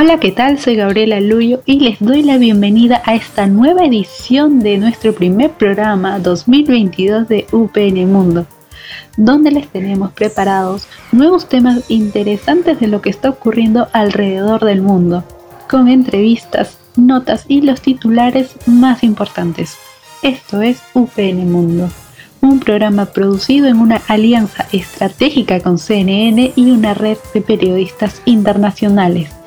Hola, ¿qué tal? Soy Gabriela Luyo y les doy la bienvenida a esta nueva edición de nuestro primer programa 2022 de UPN Mundo, donde les tenemos preparados nuevos temas interesantes de lo que está ocurriendo alrededor del mundo, con entrevistas, notas y los titulares más importantes. Esto es UPN Mundo, un programa producido en una alianza estratégica con CNN y una red de periodistas internacionales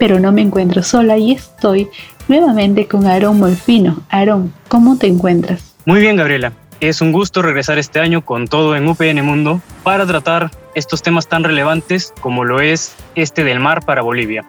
pero no me encuentro sola y estoy nuevamente con Aarón Molfino. Aarón, ¿cómo te encuentras? Muy bien, Gabriela. Es un gusto regresar este año con todo en UPN Mundo para tratar estos temas tan relevantes como lo es este del mar para Bolivia.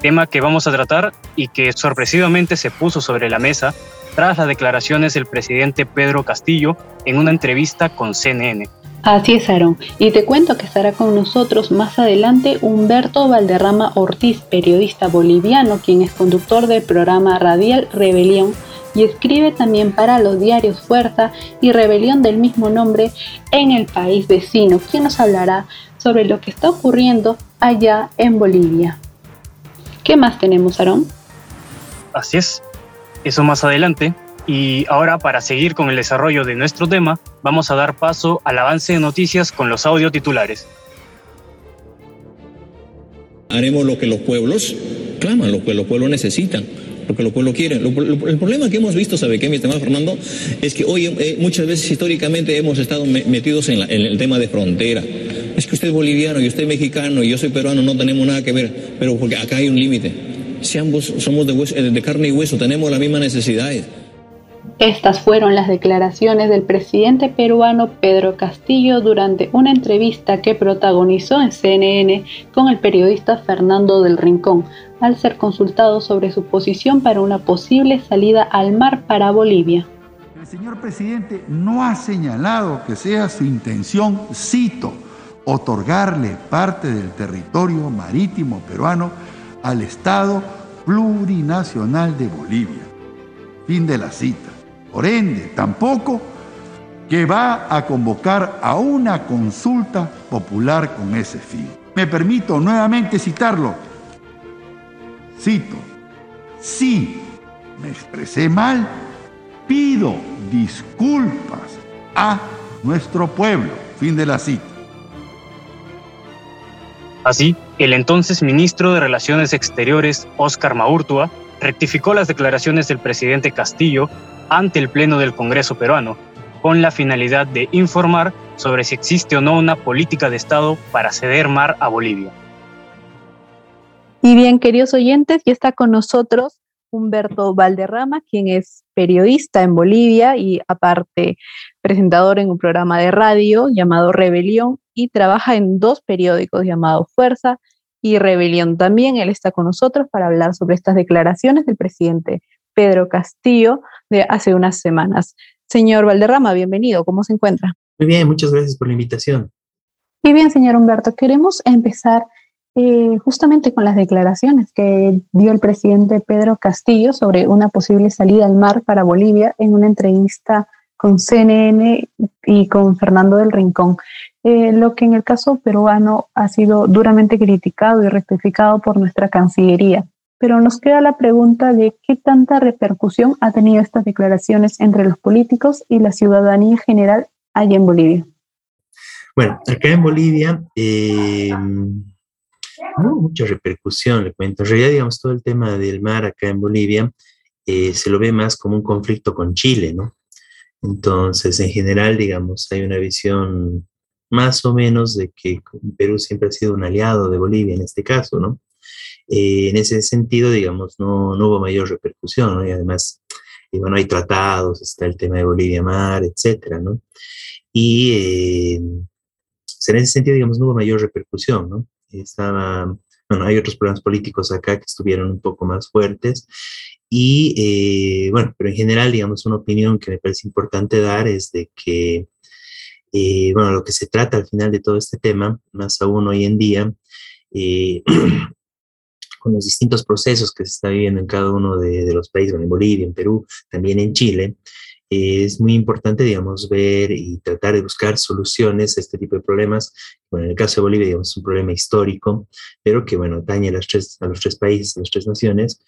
Tema que vamos a tratar y que sorpresivamente se puso sobre la mesa tras las declaraciones del presidente Pedro Castillo en una entrevista con CNN. Así es, Aaron. Y te cuento que estará con nosotros más adelante Humberto Valderrama Ortiz, periodista boliviano, quien es conductor del programa radial Rebelión y escribe también para los diarios Fuerza y Rebelión del mismo nombre en el país vecino, quien nos hablará sobre lo que está ocurriendo allá en Bolivia. ¿Qué más tenemos, Aaron? Así es. Eso más adelante. Y ahora, para seguir con el desarrollo de nuestro tema, vamos a dar paso al avance de noticias con los audio titulares. Haremos lo que los pueblos claman, lo que los pueblos necesitan, lo que los pueblos quieren. el problema que hemos visto, ¿sabe qué, mi estimado Fernando? Es que hoy eh, muchas veces históricamente hemos estado metidos en, en el tema de frontera. Es que usted es boliviano y usted es mexicano y yo soy peruano, no tenemos nada que ver, pero porque acá hay un límite. Si ambos somos de, de carne y hueso, tenemos las mismas necesidades. Estas fueron las declaraciones del presidente peruano Pedro Castillo durante una entrevista que protagonizó en CNN con el periodista Fernando del Rincón, al ser consultado sobre su posición para una posible salida al mar para Bolivia. El señor presidente no ha señalado que sea su intención, cito, otorgarle parte del territorio marítimo peruano al Estado plurinacional de Bolivia. Fin de la cita. Por ende, tampoco que va a convocar a una consulta popular con ese fin. Me permito nuevamente citarlo. Cito, si me expresé mal, pido disculpas a nuestro pueblo. Fin de la cita. Así, el entonces ministro de Relaciones Exteriores, Óscar Maurtua, rectificó las declaraciones del presidente Castillo ante el Pleno del Congreso peruano, con la finalidad de informar sobre si existe o no una política de Estado para ceder mar a Bolivia. Y bien, queridos oyentes, ya está con nosotros Humberto Valderrama, quien es periodista en Bolivia y aparte presentador en un programa de radio llamado Rebelión y trabaja en dos periódicos llamados Fuerza y Rebelión. También él está con nosotros para hablar sobre estas declaraciones del presidente Pedro Castillo de hace unas semanas. Señor Valderrama, bienvenido. ¿Cómo se encuentra? Muy bien, muchas gracias por la invitación. Y bien, señor Humberto, queremos empezar eh, justamente con las declaraciones que dio el presidente Pedro Castillo sobre una posible salida al mar para Bolivia en una entrevista con CNN y con Fernando del Rincón, eh, lo que en el caso peruano ha sido duramente criticado y rectificado por nuestra Cancillería pero nos queda la pregunta de qué tanta repercusión ha tenido estas declaraciones entre los políticos y la ciudadanía general allá en Bolivia. Bueno, acá en Bolivia eh, no mucha repercusión, le cuento. En realidad, digamos, todo el tema del mar acá en Bolivia eh, se lo ve más como un conflicto con Chile, ¿no? Entonces, en general, digamos, hay una visión más o menos de que Perú siempre ha sido un aliado de Bolivia en este caso, ¿no? Eh, en ese sentido, digamos, no, no hubo mayor repercusión, ¿no? Y además, y bueno, hay tratados, está el tema de Bolivia Mar, etcétera, ¿no? Y eh, en ese sentido, digamos, no hubo mayor repercusión, ¿no? Estaba bueno, hay otros problemas políticos acá que estuvieron un poco más fuertes. Y eh, bueno, pero en general, digamos, una opinión que me parece importante dar es de que, eh, bueno, lo que se trata al final de todo este tema, más aún hoy en día, eh, con los distintos procesos que se está viviendo en cada uno de, de los países, en Bolivia, en Perú, también en Chile, es muy importante, digamos, ver y tratar de buscar soluciones a este tipo de problemas. Bueno, en el caso de Bolivia, digamos, es un problema histórico, pero que, bueno, daña a, tres, a los tres países, a las tres naciones,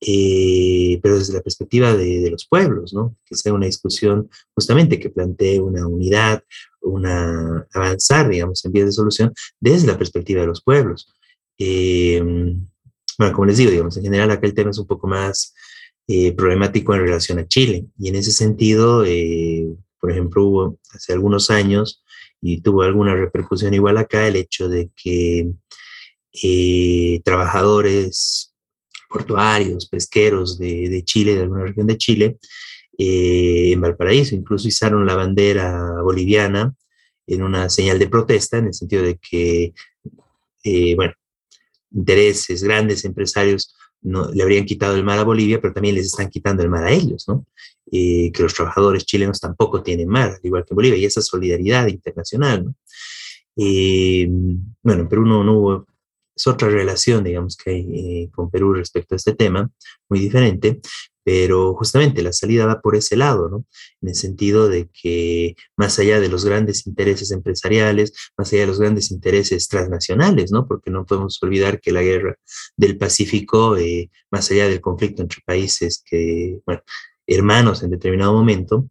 eh, pero desde la perspectiva de, de, los pueblos, ¿no? Que sea una discusión justamente que plantee una unidad, una avanzar, digamos, en vías de solución desde la perspectiva de los pueblos. Eh, bueno, como les digo, digamos, en general acá el tema es un poco más eh, problemático en relación a Chile. Y en ese sentido, eh, por ejemplo, hubo hace algunos años, y tuvo alguna repercusión igual acá, el hecho de que eh, trabajadores portuarios, pesqueros de, de, Chile, de alguna región de Chile, en Valparaíso, incluso izaron la bandera boliviana en una señal de protesta, en el sentido de que, bueno, intereses, grandes empresarios le habrían quitado el mar a Bolivia, pero también les están quitando el mar a ellos, ¿no? Eh, que los trabajadores chilenos tampoco tienen mar, al igual que Bolivia, y esa solidaridad internacional, ¿no? Eh, bueno, en Perú no, no, hubo, es otra relación, digamos, que hay eh, con Perú respecto a este tema, muy diferente, pero justamente la salida va por ese lado, ¿no? En el sentido de que más allá de los grandes intereses empresariales, más allá de los grandes intereses transnacionales, ¿no? Porque no podemos olvidar que la guerra del Pacífico, eh, más allá del conflicto entre países que, bueno, hermanos en determinado momento,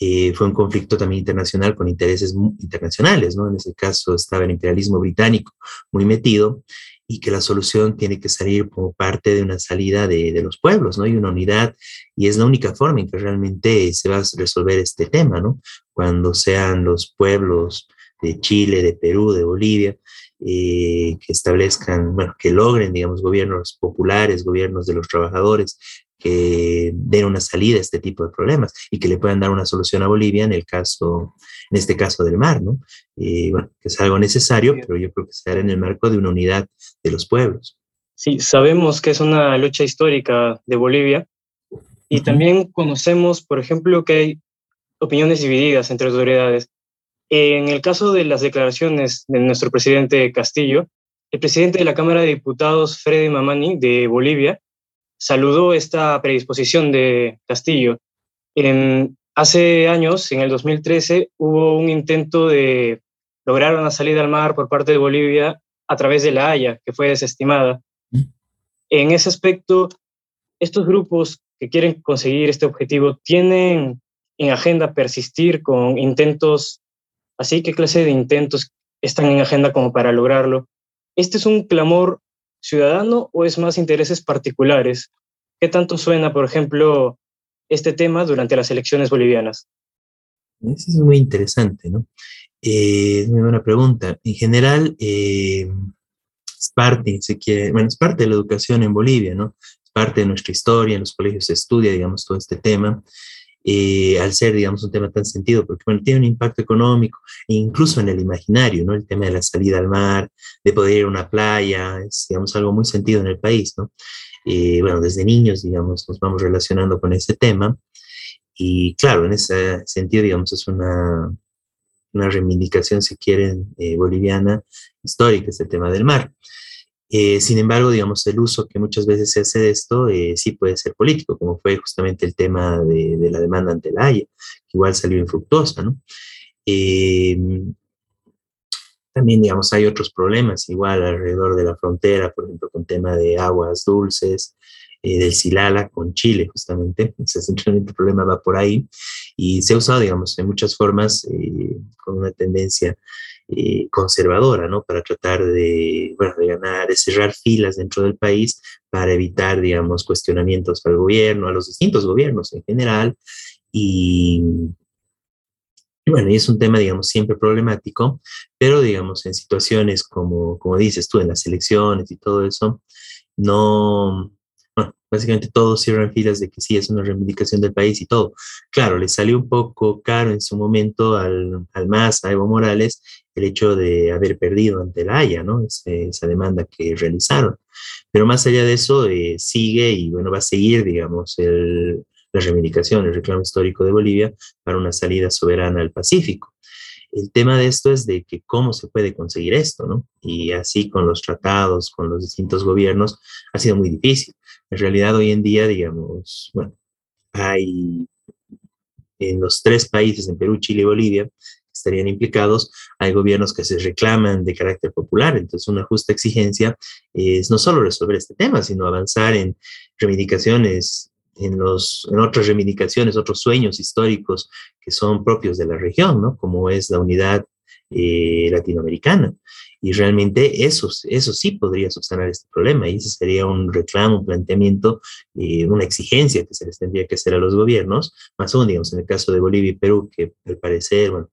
eh, fue un conflicto también internacional con intereses internacionales, ¿no? En ese caso estaba el imperialismo británico muy metido y que la solución tiene que salir como parte de una salida de, de, los pueblos, ¿no? Y una unidad, y es la única forma en que realmente se va a resolver este tema, ¿no? Cuando sean los pueblos de Chile, de Perú, de Bolivia, eh, que establezcan, bueno, que logren, digamos, gobiernos populares, gobiernos de los trabajadores, que den una salida a este tipo de problemas y que le puedan dar una solución a Bolivia en el caso, en este caso del mar, ¿no? Eh, bueno, que es algo necesario, pero yo creo que se hará en el marco de una unidad de los pueblos. Sí, sabemos que es una lucha histórica de Bolivia y uh -huh. también conocemos, por ejemplo, que hay opiniones divididas entre autoridades. En el caso de las declaraciones de nuestro presidente Castillo, el presidente de la Cámara de Diputados, Freddy Mamani, de Bolivia, saludó esta predisposición de Castillo. En, hace años, en el 2013, hubo un intento de lograr una salida al mar por parte de Bolivia a través de la Haya, que fue desestimada. Mm. En ese aspecto, estos grupos que quieren conseguir este objetivo tienen en agenda persistir con intentos, así qué clase de intentos están en agenda como para lograrlo. Este es un clamor ciudadano o es más intereses particulares? ¿Qué tanto suena, por ejemplo, este tema durante las elecciones bolivianas? Eso es muy interesante, ¿no? Eh, es muy buena pregunta. En general, eh, es parte, se quiere, bueno, es parte de la educación en Bolivia, ¿no? Es parte de nuestra historia, en los colegios se estudia, digamos, todo este tema. Eh, al ser, digamos, un tema tan sentido, porque bueno, tiene un impacto económico, e incluso en el imaginario, ¿no? El tema de la salida al mar, de poder ir a una playa, es, digamos, algo muy sentido en el país, ¿no? Eh, bueno, desde niños, digamos, nos vamos relacionando con ese tema, y claro, en ese sentido, digamos, es una, una reivindicación, si quieren, eh, boliviana, histórica, este tema del mar. Eh, sin embargo, digamos, el uso que muchas veces se hace de esto eh, sí puede ser político, como fue justamente el tema de, la demanda ante la Haya, que igual salió infructuosa, ¿no? Eh, también, digamos, hay otros problemas igual alrededor de la frontera, por ejemplo, con tema de aguas dulces, eh, del Silala con Chile, justamente. Centralmente el problema va por ahí. Y se ha usado, digamos, en muchas formas eh, con una tendencia eh, conservadora, ¿no? Para tratar de, bueno, de ganar, de cerrar filas dentro del país para evitar, digamos, cuestionamientos al gobierno, a los distintos gobiernos en general. Y, bueno, y es un tema, digamos, siempre problemático, pero, digamos, en situaciones como, como dices tú, en las elecciones y todo eso, no, básicamente todos cierran filas de que sí, es una reivindicación del país y todo. Claro, le salió un poco caro en su momento al, al MAS, a Evo Morales, el hecho de haber perdido ante la Haya, ¿no? esa demanda que realizaron. Pero más allá de eso, eh, sigue y bueno, va a seguir, digamos, el, la reivindicación, el reclamo histórico de Bolivia para una salida soberana al Pacífico. El tema de esto es de que cómo se puede conseguir esto, ¿no? Y así con los tratados, con los distintos gobiernos, ha sido muy difícil. En realidad hoy en día, digamos, bueno, hay en los tres países, en Perú, Chile y Bolivia, estarían implicados, hay gobiernos que se reclaman de carácter popular. Entonces, una justa exigencia es no solo resolver este tema, sino avanzar en reivindicaciones, en, los, en otras reivindicaciones, otros sueños históricos que son propios de la región, ¿no? Como es la unidad eh, latinoamericana. Y realmente eso, eso sí podría subsanar este problema y ese sería un reclamo, un planteamiento, eh, una exigencia que se les tendría que hacer a los gobiernos, más aún, digamos, en el caso de Bolivia y Perú, que al parecer, bueno,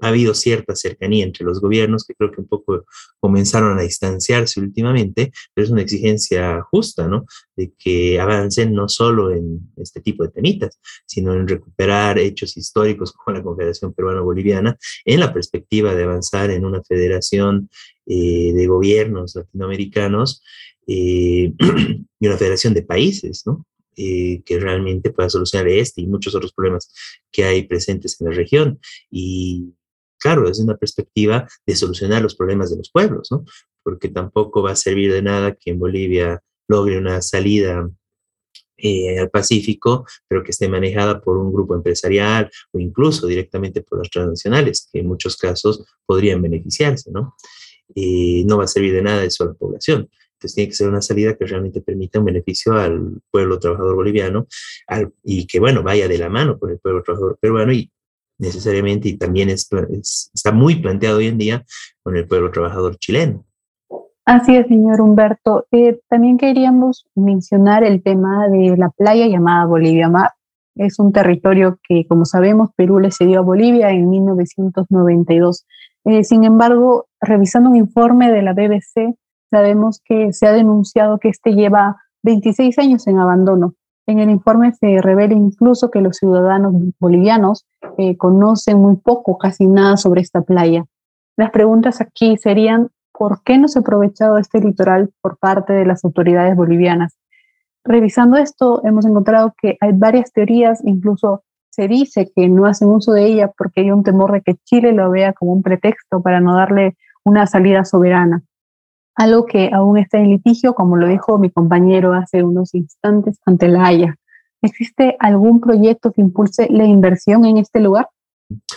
ha habido cierta cercanía entre los gobiernos que creo que un poco comenzaron a distanciarse últimamente, pero es una exigencia justa, ¿no? De que avancen no solo en este tipo de temitas, sino en recuperar hechos históricos como la Confederación Peruano-Boliviana en la perspectiva de avanzar en una federación eh, de gobiernos latinoamericanos eh, y una federación de países, ¿no? Eh, que realmente pueda solucionar este y muchos otros problemas que hay presentes en la región. Y claro, es una perspectiva de solucionar los problemas de los pueblos, ¿no? Porque tampoco va a servir de nada que en Bolivia logre una salida eh, al Pacífico, pero que esté manejada por un grupo empresarial o incluso directamente por las transnacionales, que en muchos casos podrían beneficiarse, ¿no? Eh, no va a servir de nada eso a la población. Entonces tiene que ser una salida que realmente permita un beneficio al pueblo trabajador boliviano y que, bueno, vaya de la mano con el pueblo trabajador peruano y necesariamente, y también está muy planteado hoy en día con el pueblo trabajador chileno. Así es, señor Humberto. Eh, también queríamos mencionar el tema de la playa llamada Bolivia Mar. Es un territorio que, como sabemos, Perú le cedió a Bolivia en 1992. Eh, sin embargo, revisando un informe de la BBC, Sabemos que se ha denunciado que este lleva 26 años en abandono. En el informe se revela incluso que los ciudadanos bolivianos eh, conocen muy poco, casi nada sobre esta playa. Las preguntas aquí serían, ¿por qué no se ha aprovechado este litoral por parte de las autoridades bolivianas? Revisando esto, hemos encontrado que hay varias teorías, incluso se dice que no hacen uso de ella porque hay un temor de que Chile lo vea como un pretexto para no darle una salida soberana algo que aún está en litigio, como lo dijo mi compañero hace unos instantes ante la Haya. ¿Existe algún proyecto que impulse la inversión en este lugar?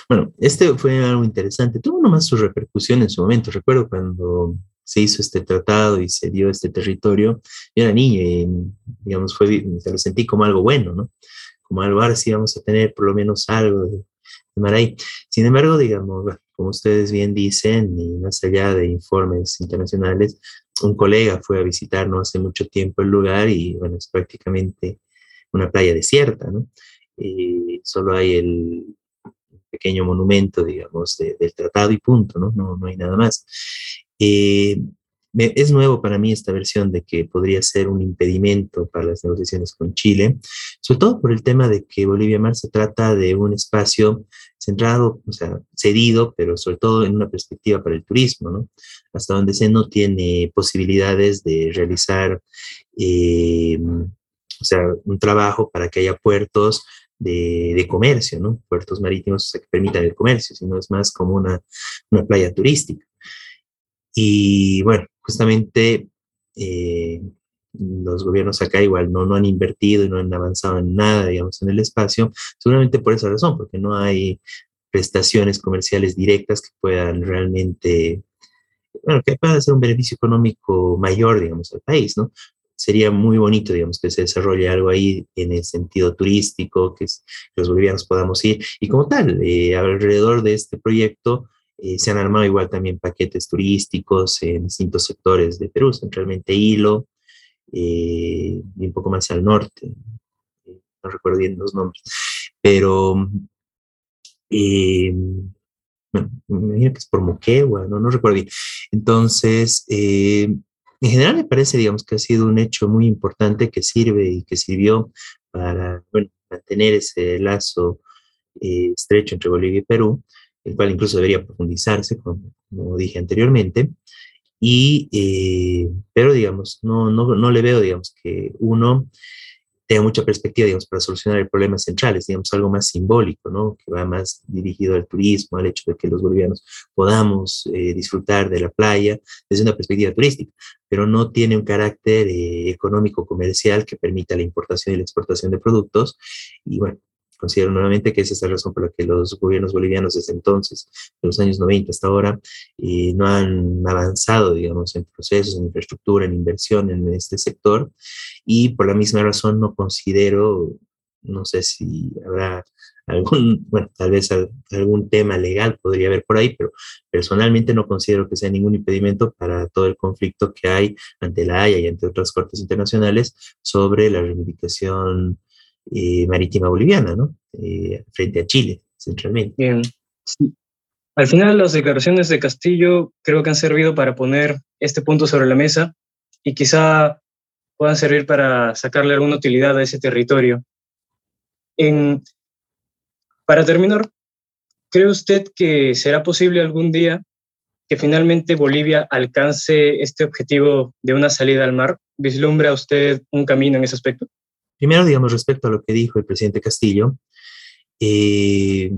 Bueno, este fue algo interesante. Tuvo nomás su repercusión en su momento. Recuerdo cuando se hizo este tratado y se dio este territorio. Yo era niño y, digamos, fue, lo sentí como algo bueno, ¿no? Como algo, ahora sí vamos a tener por lo menos algo de, de Maray. Sin embargo, digamos, como ustedes bien dicen, y más allá de informes internacionales, un colega fue a visitar no hace mucho tiempo el lugar y bueno, es prácticamente una playa desierta, ¿no? Y solo hay el pequeño monumento, digamos, del tratado y punto, ¿no? No, no hay nada más. Eh, es nuevo para mí esta versión de que podría ser un impedimento para las negociaciones con Chile, sobre todo por el tema de que Bolivia Mar se trata de un espacio centrado, o sea, cedido, pero sobre todo en una perspectiva para el turismo, ¿no? Hasta donde se no tiene posibilidades de realizar, eh, o sea, un trabajo para que haya puertos de, comercio, ¿no? Puertos marítimos que permitan el comercio, sino es más como una, una playa turística. Y bueno, justamente eh, los gobiernos acá igual no, no han invertido y no han avanzado en nada, digamos, en el espacio, seguramente por esa razón, porque no hay prestaciones comerciales directas que puedan realmente, bueno, que puedan hacer un beneficio económico mayor, digamos, al país, ¿no? Sería muy bonito, digamos, que se desarrolle algo ahí en el sentido turístico, que, los bolivianos podamos ir. Y como tal, eh, alrededor de este proyecto, eh, se han armado igual también paquetes turísticos en distintos sectores de Perú, centralmente Hilo eh, y un poco más al norte. Eh, no recuerdo bien los nombres, pero bueno, me imagino que es por Moquegua, no, no recuerdo bien. Entonces, en general me parece, digamos, que ha sido un hecho muy importante que sirve y que sirvió para bueno, mantener ese lazo estrecho entre Bolivia y Perú el cual incluso debería profundizarse, como, dije anteriormente. Y, eh, pero digamos, no, no, no le veo, digamos, que uno tenga mucha perspectiva, digamos, para solucionar el problema central, es, digamos, algo más simbólico, ¿no? Que va más dirigido al turismo, al hecho de que los bolivianos podamos eh, disfrutar de la playa desde una perspectiva turística, pero no tiene un carácter eh, económico comercial que permita la importación y la exportación de productos. Y bueno, Considero nuevamente que esa es la razón por la que los gobiernos bolivianos desde entonces, de los años 90 hasta ahora, eh, no han avanzado, digamos, en procesos, en infraestructura, en inversión en este sector. Y por la misma razón no considero, no sé si habrá algún, bueno, tal vez algún tema legal podría haber por ahí, pero personalmente no considero que sea ningún impedimento para todo el conflicto que hay ante la Haya y ante otras cortes internacionales sobre la reivindicación eh, marítima boliviana, ¿no? Eh, frente a Chile, centralmente. Bien. Al final, las declaraciones de Castillo creo que han servido para poner este punto sobre la mesa y quizá puedan servir para sacarle alguna utilidad a ese territorio. Para terminar, ¿cree usted que será posible algún día que finalmente Bolivia alcance este objetivo de una salida al mar? ¿Vislumbra usted un camino en ese aspecto? Primero, digamos, respecto a lo que dijo el presidente Castillo, eh,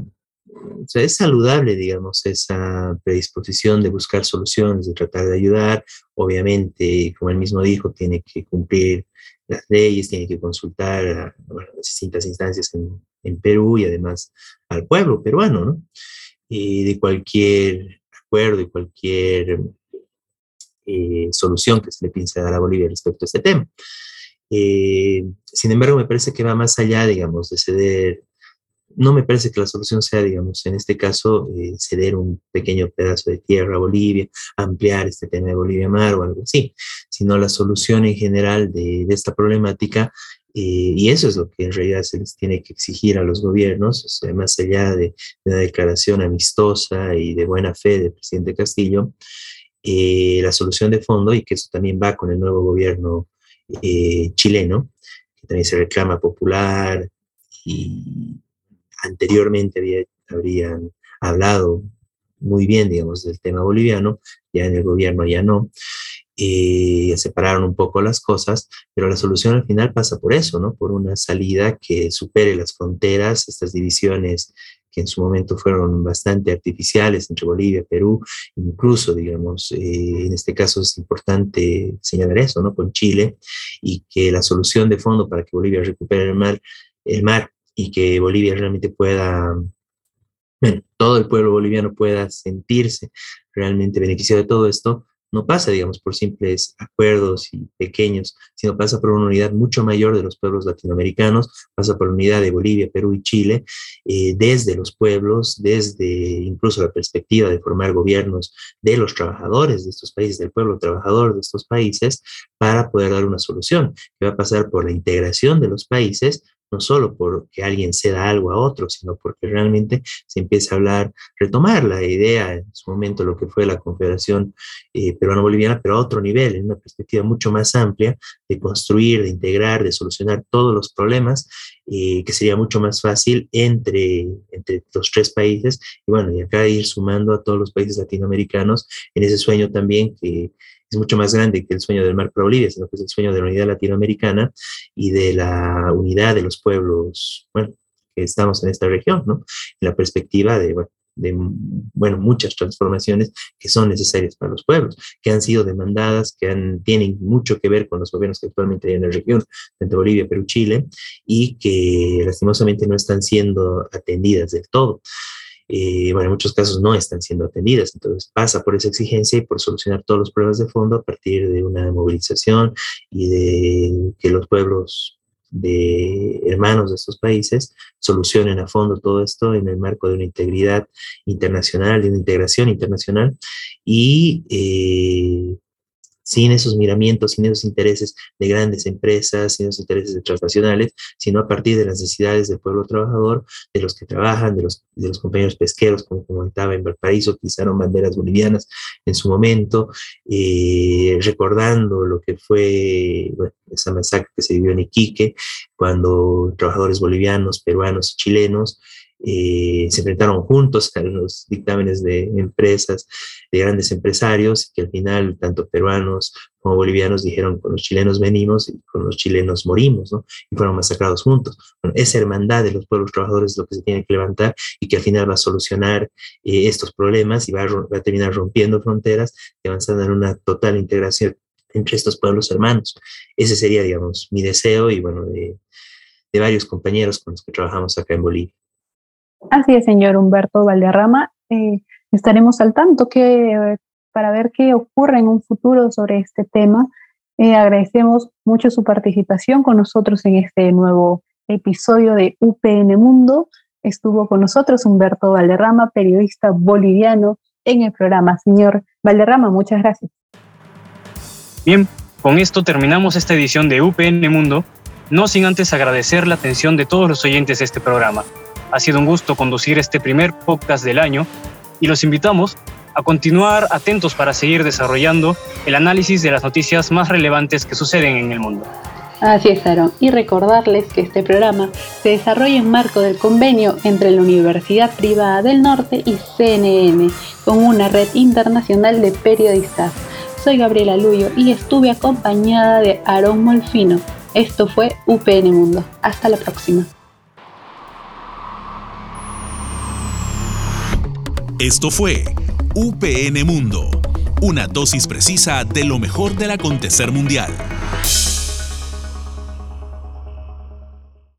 es saludable, digamos, esa predisposición de buscar soluciones, de tratar de ayudar. Obviamente, como él mismo dijo, tiene que cumplir las leyes, tiene que consultar a, las distintas instancias en, Perú y además al pueblo peruano, ¿no? Y de cualquier acuerdo y cualquier eh, solución que se le piense dar a Bolivia respecto a este tema. Eh, sin embargo, me parece que va más allá, digamos, de ceder. No me parece que la solución sea, digamos, en este caso, eh, ceder un pequeño pedazo de tierra a Bolivia, ampliar este tema de Bolivia Mar o algo así, sino la solución en general de, esta problemática eh, y eso es lo que en realidad se les tiene que exigir a los gobiernos, más allá de, una declaración amistosa y de buena fe del presidente Castillo, la solución de fondo, y que eso también va con el nuevo gobierno eh, chileno, que también se reclama popular y anteriormente había, habrían hablado muy bien, digamos, del tema boliviano, ya en el gobierno ya no, eh, separaron un poco las cosas, pero la solución al final pasa por eso, ¿no? Por una salida que supere las fronteras, estas divisiones que en su momento fueron bastante artificiales entre Bolivia, Perú, incluso, digamos, eh, en este caso es importante señalar eso, ¿no? Con Chile, y que la solución de fondo para que Bolivia recupere el mar, el mar y que Bolivia realmente pueda, bueno, todo el pueblo boliviano pueda sentirse realmente beneficiado de todo esto, no pasa, digamos, por simples acuerdos y pequeños, sino pasa por una unidad mucho mayor de los pueblos latinoamericanos, pasa por la unidad de Bolivia, Perú y Chile, eh, desde los pueblos, desde incluso la perspectiva de formar gobiernos de los trabajadores de estos países, del pueblo trabajador de estos países, para poder dar una solución, que va a pasar por la integración de los países, no solo porque alguien ceda algo a otro, sino porque realmente se empieza a hablar, retomar la idea en su momento, lo que fue la Confederación eh, Peruano-Boliviana, pero a otro nivel, en una perspectiva mucho más amplia, de construir, de integrar, de solucionar todos los problemas, eh, que sería mucho más fácil entre, entre los tres países, y bueno, y acá ir sumando a todos los países latinoamericanos en ese sueño también que es mucho más grande que el sueño del mar para Bolivia, sino que es el sueño de la unidad latinoamericana y de la unidad de los pueblos, bueno, que estamos en esta región, ¿no? En la perspectiva de, bueno, de bueno, muchas transformaciones que son necesarias para los pueblos, que han sido demandadas, que han, tienen mucho que ver con los gobiernos que actualmente hay en la región, entre Bolivia, Perú, Chile, y que lastimosamente no están siendo atendidas del todo. Eh, bueno, en muchos casos no están siendo atendidas. Entonces pasa por esa exigencia y por solucionar todos los problemas de fondo a partir de una movilización y de que los pueblos de hermanos de estos países solucionen a fondo todo esto en el marco de una integridad internacional, de una integración internacional y eh, sin esos miramientos, sin esos intereses de grandes empresas, sin esos intereses de transnacionales, sino a partir de las necesidades del pueblo trabajador, de los que trabajan, de los, compañeros pesqueros, como comentaba en Valparaíso, que izaron banderas bolivianas en su momento, eh, recordando lo que fue esa masacre que se vivió en Iquique, cuando trabajadores bolivianos, peruanos y chilenos eh, se enfrentaron juntos a los dictámenes de empresas, de grandes empresarios, que al final tanto peruanos como bolivianos dijeron, con los chilenos venimos y con los chilenos morimos, ¿no? Y fueron masacrados juntos. Bueno, esa hermandad de los pueblos trabajadores es lo que se tiene que levantar y que al final va a solucionar eh, estos problemas y va a, va a terminar rompiendo fronteras y avanzando en una total integración entre estos pueblos hermanos. Ese sería, digamos, mi deseo y, bueno, de, de varios compañeros con los que trabajamos acá en Bolivia. Así es, señor Humberto Valderrama. Eh, estaremos al tanto que, para ver qué ocurre en un futuro sobre este tema. Eh, agradecemos mucho su participación con nosotros en este nuevo episodio de UPN Mundo. Estuvo con nosotros Humberto Valderrama, periodista boliviano, en el programa. Señor Valderrama, muchas gracias. Bien, con esto terminamos esta edición de UPN Mundo, no sin antes agradecer la atención de todos los oyentes de este programa. Ha sido un gusto conducir este primer podcast del año y los invitamos a continuar atentos para seguir desarrollando el análisis de las noticias más relevantes que suceden en el mundo. Así es, Aaron. Y recordarles que este programa se desarrolla en marco del convenio entre la Universidad Privada del Norte y CNN, con una red internacional de periodistas. Soy Gabriela Luyo y estuve acompañada de Aaron Molfino. Esto fue UPN Mundo. Hasta la próxima. Esto fue UPN Mundo, una dosis precisa de lo mejor del acontecer mundial.